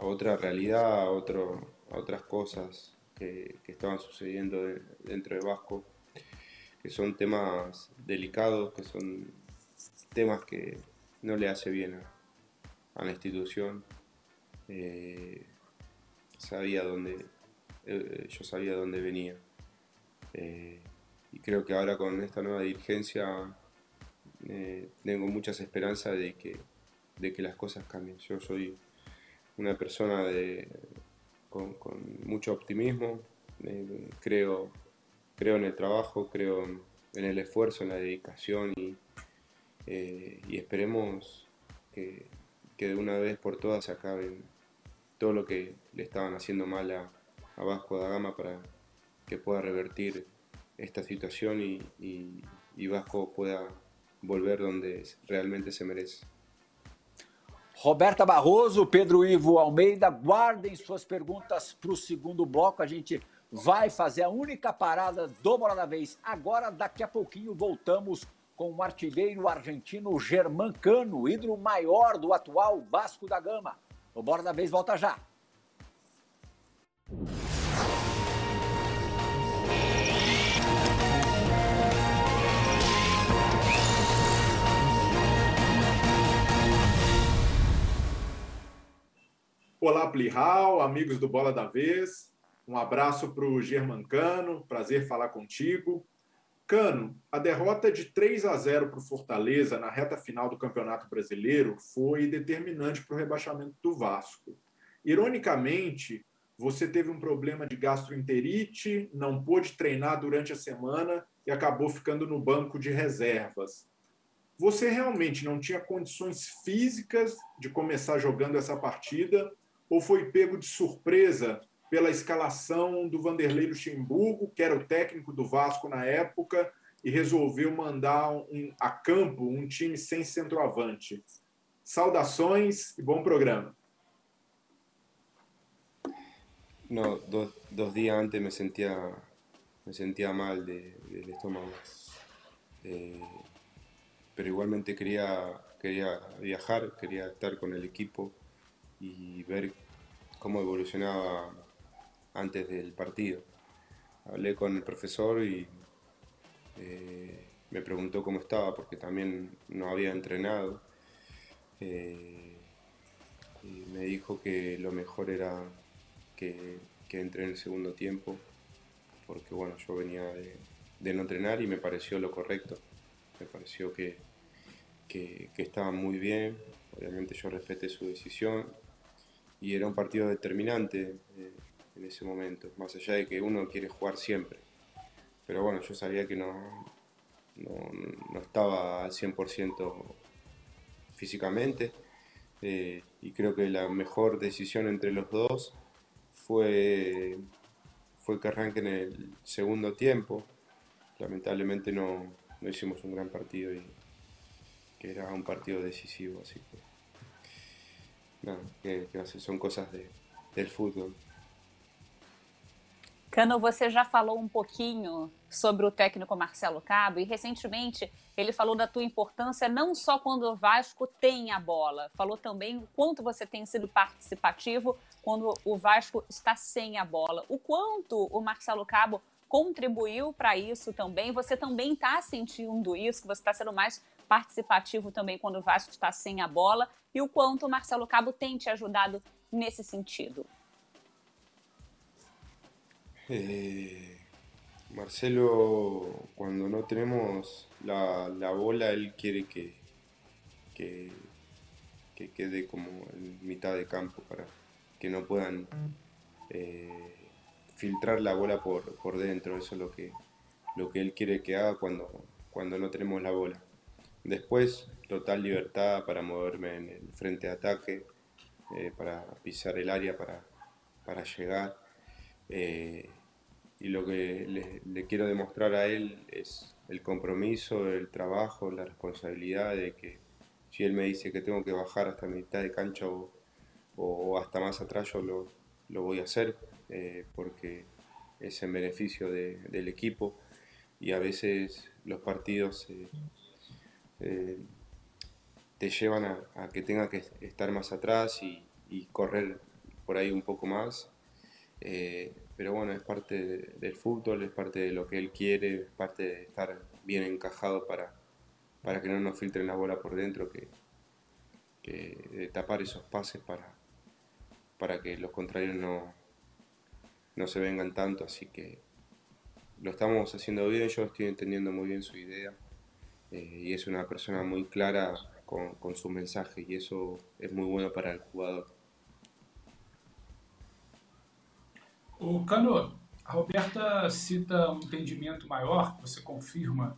[SPEAKER 2] otra realidad, a, a otras cosas que, estaban sucediendo de, dentro de Vasco, que son temas delicados, que son temas que no le hace bien a, a la institución. Eh, sabía dónde, eh, yo sabía dónde venía. Eh, y creo que ahora con esta nueva dirigencia tengo muchas esperanzas de que, de que las cosas cambien. Yo soy una persona de, con, mucho optimismo, eh, creo, creo en el trabajo, creo en el esfuerzo, en la dedicación y, eh, y esperemos que, que, de una vez por todas se acaben todo lo que le estaban haciendo mal a, a Vasco da Gama para que pueda revertir esta situación y, y, y Vasco pueda volver donde realmente se merece.
[SPEAKER 1] Roberta Barroso, Pedro Ivo Almeida, guardem suas perguntas para o segundo bloco. A gente vai fazer a única parada do Bola da Vez. Agora, daqui a pouquinho, voltamos com o artilheiro argentino Germancano, ídolo maior do atual Vasco da Gama. O Bola da Vez volta já.
[SPEAKER 8] Olá, Plihal, amigos do Bola da Vez. Um abraço para o Germancano, prazer falar contigo. Cano, a derrota de 3 a 0 para o Fortaleza na reta final do Campeonato Brasileiro foi determinante para o rebaixamento do Vasco. Ironicamente, você teve um problema de gastroenterite, não pôde treinar durante a semana e acabou ficando no banco de reservas. Você realmente não tinha condições físicas de começar jogando essa partida ou foi pego de surpresa pela escalação do Vanderlei Luxemburgo, que era o técnico do Vasco na época, e resolveu mandar um, a campo um time sem centroavante? Saudações e bom programa.
[SPEAKER 2] No, dos, dos antes me sentía, me sentía mal de, del estómago. Eh, pero igualmente quería, quería viajar, quería estar con el equipo y ver cómo evolucionaba antes del partido. Hablé con el profesor y eh, me preguntó cómo estaba porque también no había entrenado. Eh, me dijo que lo mejor era que, que entré en el segundo tiempo porque bueno, yo venía de, de, no entrenar y me pareció lo correcto. Me pareció que, que, que estaba muy bien. Obviamente yo respeté su decisión y era un partido determinante eh, en ese momento, más allá de que uno quiere jugar siempre. Pero bueno, yo sabía que no, no, estaba al 100% físicamente eh, y creo que la mejor decisión entre los dos fue, fue que arranquen el segundo tiempo. Lamentablemente no, no hicimos un gran partido y que era un partido decisivo, así que nada, que, que son cosas de, del fútbol.
[SPEAKER 3] Cano, você já falou um pouquinho sobre o técnico Marcelo Cabo e recentemente ele falou da tua importância não só quando o Vasco tem a bola, falou também o quanto você tem sido participativo quando o Vasco está sem a bola. O quanto o Marcelo Cabo contribuiu para isso também. Você também está sentindo isso, que você está sendo mais participativo também quando o Vasco está sem a bola e o quanto o Marcelo Cabo tem te ajudado nesse sentido.
[SPEAKER 2] Eh, Marcelo, cuando no tenemos la, bola, él quiere que, que, quede como en de campo para que no puedan eh, filtrar la bola por, por, dentro. Eso es lo que, lo que él quiere que haga cuando, cuando no tenemos la bola. Después, total libertad para moverme en el frente de ataque, eh, para pisar el área, para, para llegar. y lo que le, quiero demostrar a él es el compromiso, el trabajo, la responsabilidad de que si él me dice que tengo que bajar hasta mitad de cancha o, hasta más atrás, yo lo, lo voy a hacer eh, porque es en beneficio del equipo y a veces los partidos eh, eh, te llevan a, que tenga que estar más atrás y, correr por ahí un poco más. Pero bueno, es parte del fútbol, es parte de lo que él quiere, es parte de estar bien encajado para, para que no nos filtren la bola por dentro, que, de tapar esos pases para, para que los contrarios no, no se vengan tanto, así que lo estamos haciendo bien, yo estoy entendiendo muy bien su idea eh, y es una persona muy clara con, con su mensaje y eso es muy bueno para el jugador.
[SPEAKER 4] O Cano, a Roberta cita um entendimento maior, você confirma,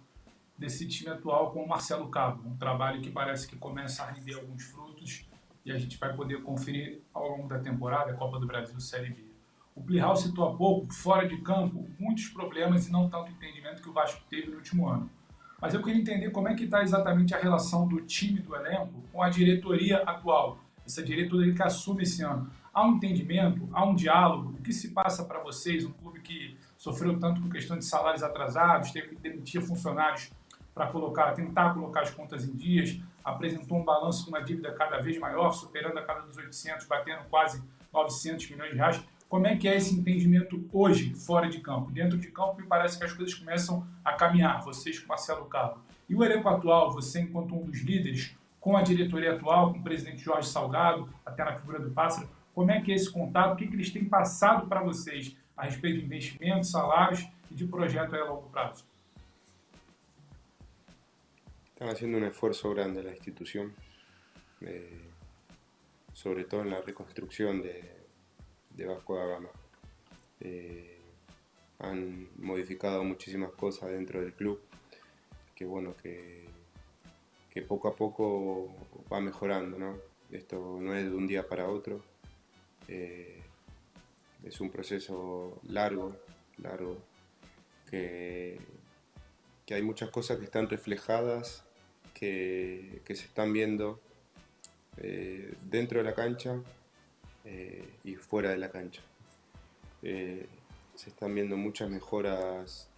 [SPEAKER 4] desse time atual com o Marcelo Cabo. Um trabalho que parece que começa a render alguns frutos e a gente vai poder conferir ao longo da temporada a Copa do Brasil Série B. O Plihal citou há pouco, fora de campo, muitos problemas e não tanto entendimento que o Vasco teve no último ano. Mas eu queria entender como é que está exatamente a relação do time, do elenco, com a diretoria atual. Essa diretoria que assume esse ano há um entendimento, há um diálogo. O que se passa para vocês, um clube que sofreu tanto com questão de salários atrasados, teve que demitir funcionários para colocar, tentar colocar as contas em dias, apresentou um balanço com uma dívida cada vez maior, superando a cada dos 800, batendo quase 900 milhões de reais. Como é que é esse entendimento hoje, fora de campo? Dentro de campo, me parece que as coisas começam a caminhar, vocês com Marcelo Cabo. E o elenco atual, você enquanto um dos líderes, com a diretoria atual, com o presidente Jorge Salgado, até na figura do Pássaro, como é que é esse contato, o que, que eles têm passado para vocês a respeito de investimentos, salários e de projeto a longo prazo?
[SPEAKER 2] Están haciendo un esfuerzo grande la institución, eh, sobre todo en de, de Vasco da Gama. Eh, han modificado muchísimas cosas dentro del club, que bueno, que, que poco a poco va mejorando, ¿no? Esto no es de un día para otro, eh, es un proceso largo, largo, que, que, hay muchas cosas que están reflejadas, que, se están viendo eh, dentro de la cancha eh, y fuera de la cancha. se están viendo muchas mejoras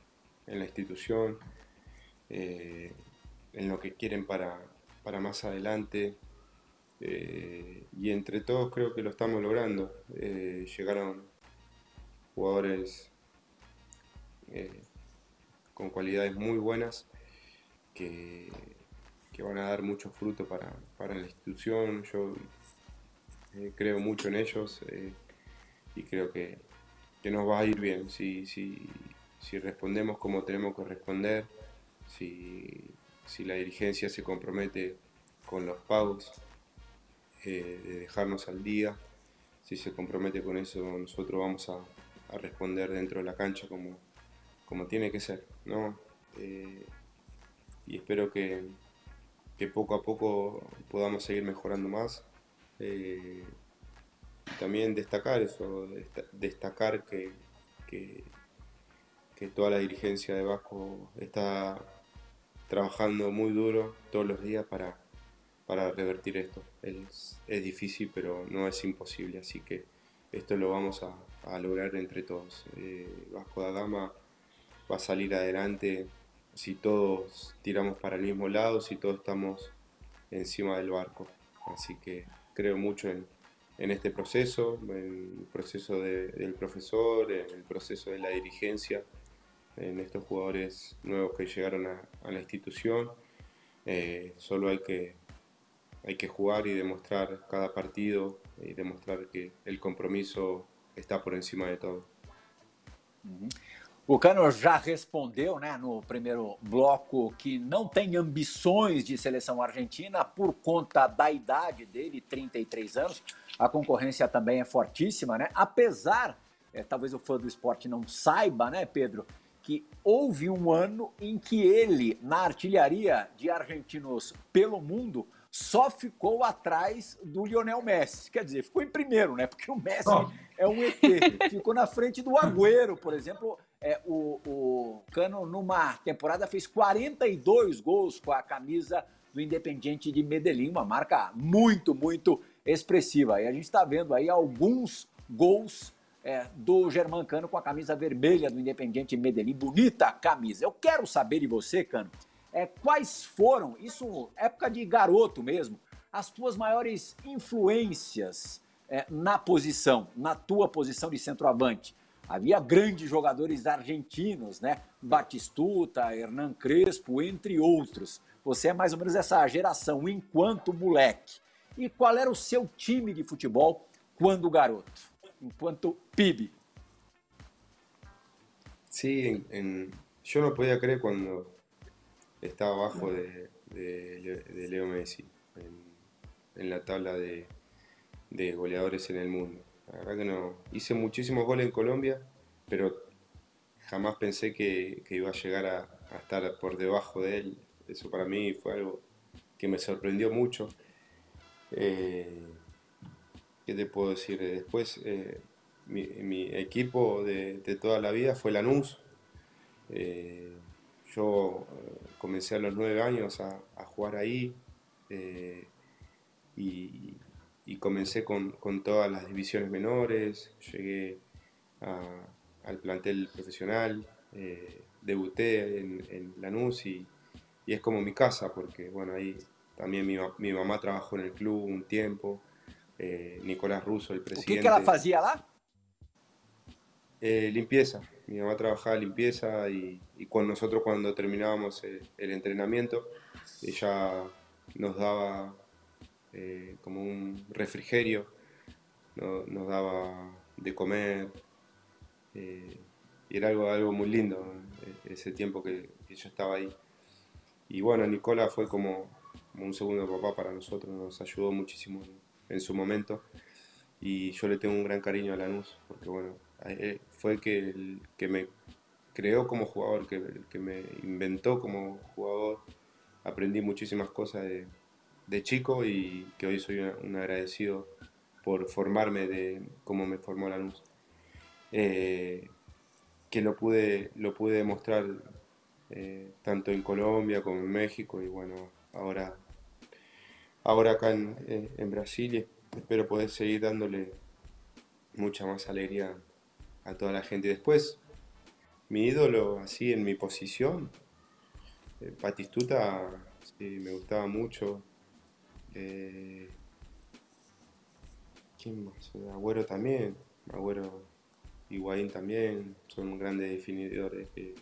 [SPEAKER 2] en la institución, en lo que quieren para, para más adelante, eh, y entre todos creo que lo estamos logrando. Eh, llegaron jugadores eh, con cualidades muy buenas que, que, van a dar mucho fruto para, para la institución. Yo creo mucho en ellos y creo que, que, nos va a ir bien si, si, si respondemos como tenemos que responder, si, si la dirigencia se compromete con los pagos de dejarnos al día. Si se compromete con eso, nosotros vamos a, responder dentro de la cancha como, como tiene que ser. ¿no? Eh, y espero que, que, poco a poco podamos seguir mejorando más. Eh, también destacar eso, destacar que, que, toda la dirigencia de Vasco está trabajando muy duro todos los días para, para revertir esto. Es, es, difícil, pero no es imposible, así que esto lo vamos a, a lograr entre todos. Eh, Vasco da Gama va a salir adelante si todos tiramos para el mismo lado, si todos estamos encima del barco. Así que creo mucho en, este proceso, en el proceso de, del profesor, en el proceso de la dirigencia, en estos jugadores nuevos que llegaron a, a la institución. Eh, solo hay que, hay que jugar y demostrar cada partido y demostrar que el compromiso está por encima de todo.
[SPEAKER 1] O Cano já respondeu né, no primeiro bloco que não tem ambições de seleção argentina por conta da idade dele, 33 anos. A concorrência também é fortíssima, né? Apesar, é, talvez o fã do esporte não saiba, né, Pedro, que houve um ano em que ele, na artilharia de argentinos pelo mundo, só ficou atrás do Lionel Messi. Quer dizer, ficou em primeiro, né? Porque o Messi oh. é um ET. Ficou na frente do Agüero, por exemplo. É, o, o Cano, numa temporada, fez 42 gols com a camisa do Independiente de Medellín, uma marca muito, muito expressiva. E a gente está vendo aí alguns gols é, do Germancano com a camisa vermelha do Independiente Medellín. Bonita camisa. Eu quero saber de você, Cano, é, quais foram, isso época de garoto mesmo, as tuas maiores influências é, na posição, na tua posição de centroavante? Havia grandes jogadores argentinos, né? Batistuta, Hernan Crespo, entre outros. Você é mais ou menos essa geração enquanto moleque. E qual era o seu time de futebol quando garoto, enquanto PIB?
[SPEAKER 2] Sí, en, en, yo no podía creer cuando estaba abajo de, de, de Leo Messi en la tabla de, de, goleadores en el mundo. La verdad que no. Hice muchísimos goles en Colombia, pero jamás pensé que, iba a llegar a, estar por debajo de él. Eso para mí fue algo que me sorprendió mucho. Eh, ¿Qué te puedo decir? Después, eh, mi, equipo de, toda la vida fue Lanús. Eh, yo eh, comencé a los nueve años a, a jugar ahí y, y, comencé con, con, todas las divisiones menores, llegué a, al plantel profesional, eh, debuté en, en Lanús y, y, es como mi casa porque bueno, ahí también mi, mi mamá trabajó en el club un tiempo, eh, Nicolás Russo, el presidente.
[SPEAKER 1] ¿Qué ela fazia lá?
[SPEAKER 2] Eh, limpieza. Mi mamá trabajaba limpieza y, y con nosotros cuando terminábamos el, el entrenamiento, ella nos daba eh, como un refrigerio, no, nos daba de comer, eh, y era algo, algo muy lindo eh, ese tiempo que, que, yo estaba ahí. Y bueno, Nicola fue como, un segundo papá para nosotros, nos ayudó muchísimo en, su momento y yo le tengo un gran cariño a Lanús, porque bueno, fue que, el, que me creó como jugador, que, que, me inventó como jugador. Aprendí muchísimas cosas de, de chico y que hoy soy un agradecido por formarme de cómo me formó la luz. Eh, que lo pude, lo pude demostrar eh, tanto en Colombia como en México y bueno, ahora, ahora acá en, en Brasil y espero poder seguir dándole mucha más alegría a toda la gente. Después, mi ídolo así en mi posición, eh, Patistuta, sí, me gustaba mucho. Eh, ¿Quién más? Agüero también, Agüero Higuaín también, son grandes definidores que,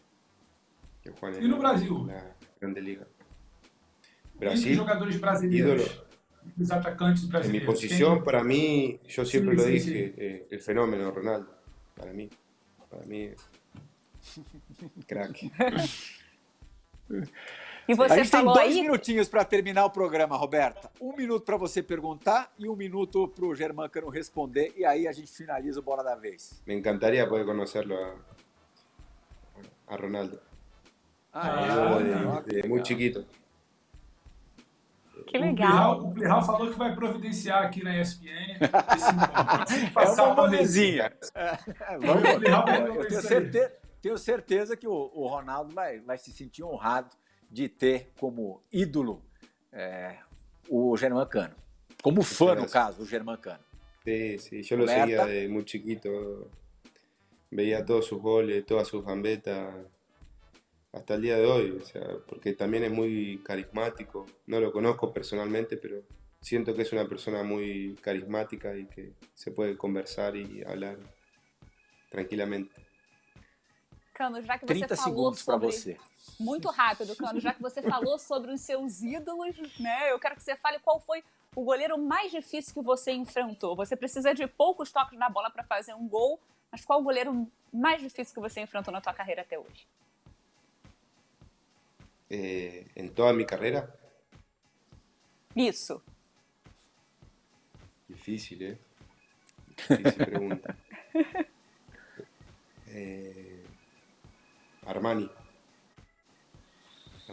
[SPEAKER 2] que juegan
[SPEAKER 4] en, Brasil?
[SPEAKER 2] la Grande Liga.
[SPEAKER 4] Brasil, jogadores brasileiros.
[SPEAKER 2] ídolo.
[SPEAKER 4] Los atacantes
[SPEAKER 2] En mi posición, para mí, yo siempre sí, lo sí, dije, sí. Eh, el fenómeno Ronaldo. Para mí, para mí, craque.
[SPEAKER 1] E você a gente tem dois aí... minutinhos para terminar o programa, Roberta. Um minuto para você perguntar e um minuto para o Germancano responder. E aí a gente finaliza o Bola da Vez.
[SPEAKER 2] Me encantaría poder conocerlo a, a Ronaldo.
[SPEAKER 1] Ah,
[SPEAKER 2] ah, de, de, muy chiquito.
[SPEAKER 3] Que legal.
[SPEAKER 4] O Plihal falou que vai providenciar aqui na ESPN.
[SPEAKER 1] Esse é uma molezinha. É, vamos, eu tenho certeza, tenho certeza que o, o, Ronaldo vai, vai se sentir honrado de ter como ídolo é, o Germancano. Como fã, no caso, do Germancano.
[SPEAKER 2] Sí, sí, yo lo seguía de muy chiquito. Veía todos sus goles, todas sus gambetas, hasta el día de hoy, o sea, porque también es muy carismático. No lo conozco personalmente, pero siento que es una persona muy carismática y que se puede conversar y hablar tranquilamente.
[SPEAKER 3] Cano, já que você falou sobre... Você. Muito rápido, Cano, já que você falou sobre os seus ídolos, né? Eu quero que você fale qual foi o goleiro mais difícil que você enfrentou. Você precisa de poucos toques na bola para fazer um gol, mas qual o goleiro mais difícil que você enfrentou na tua carreira até hoje?
[SPEAKER 2] Eh, em toda a minha carreira?
[SPEAKER 3] Isso.
[SPEAKER 2] Difícil, ¿eh? Difícil pregunta. eh, Armani.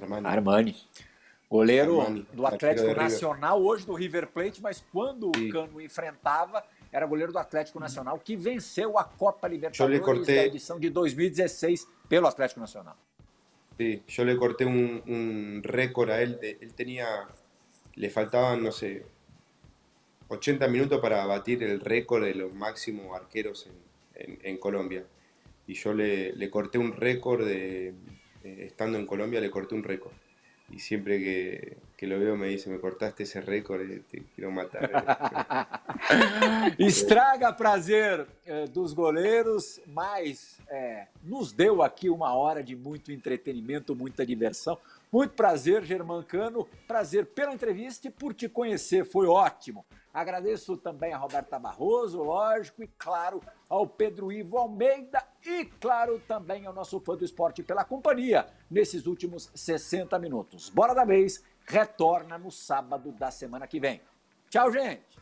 [SPEAKER 1] Armani. Armani. Goleiro Armani, do Atlético Nacional, hoje do River Plate, mas quando o Cano enfrentava, era goleiro do Atlético Nacional, que venceu a Copa Libertadores corté... da edição de 2016 pelo Atlético Nacional.
[SPEAKER 2] Sí, yo le corté un, un récord a él. De, él tenía, le faltaban, no sé, 80 minutos para batir el récord de los máximos arqueros en, en, en Colombia. Y yo le, le corté un récord de, eh, estando en Colombia, le corté un récord. Y siempre que, que, lo veo me dice, me cortaste ese récord, te quiero matar.
[SPEAKER 1] Estraga prazer eh, dos goleiros, mas eh, nos deu aqui uma hora de muito entretenimento, muita diversão. Muito prazer, Germancano. Prazer pela entrevista e por te conhecer. Foi ótimo. Agradeço também a Roberta Barroso, lógico, e claro, ao Pedro Ivo Almeida e, claro, também ao nosso fã do esporte pela companhia nesses últimos 60 minutos. Bora da vez, retorna no sábado da semana que vem. Tchau, gente!